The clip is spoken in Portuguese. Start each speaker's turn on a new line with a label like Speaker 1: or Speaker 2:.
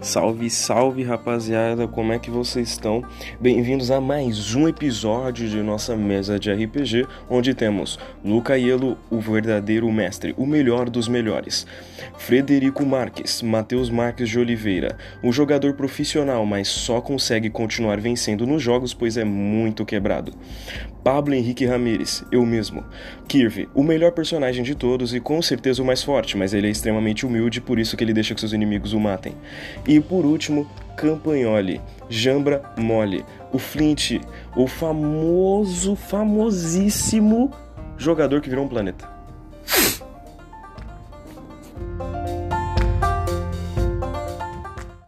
Speaker 1: Salve, salve rapaziada, como é que vocês estão? Bem-vindos a mais um episódio de nossa mesa de RPG, onde temos Luca Ielo, o verdadeiro mestre, o melhor dos melhores, Frederico Marques, Matheus Marques de Oliveira, um jogador profissional, mas só consegue continuar vencendo nos jogos pois é muito quebrado, Pablo Henrique Ramírez, eu mesmo, Kirby, o melhor personagem de todos e com certeza o mais forte, mas ele é extremamente humilde, por isso que ele deixa que seus inimigos o matem. E por último, Campagnoli, Jambra Mole, o Flint, o famoso, famosíssimo jogador que virou um planeta.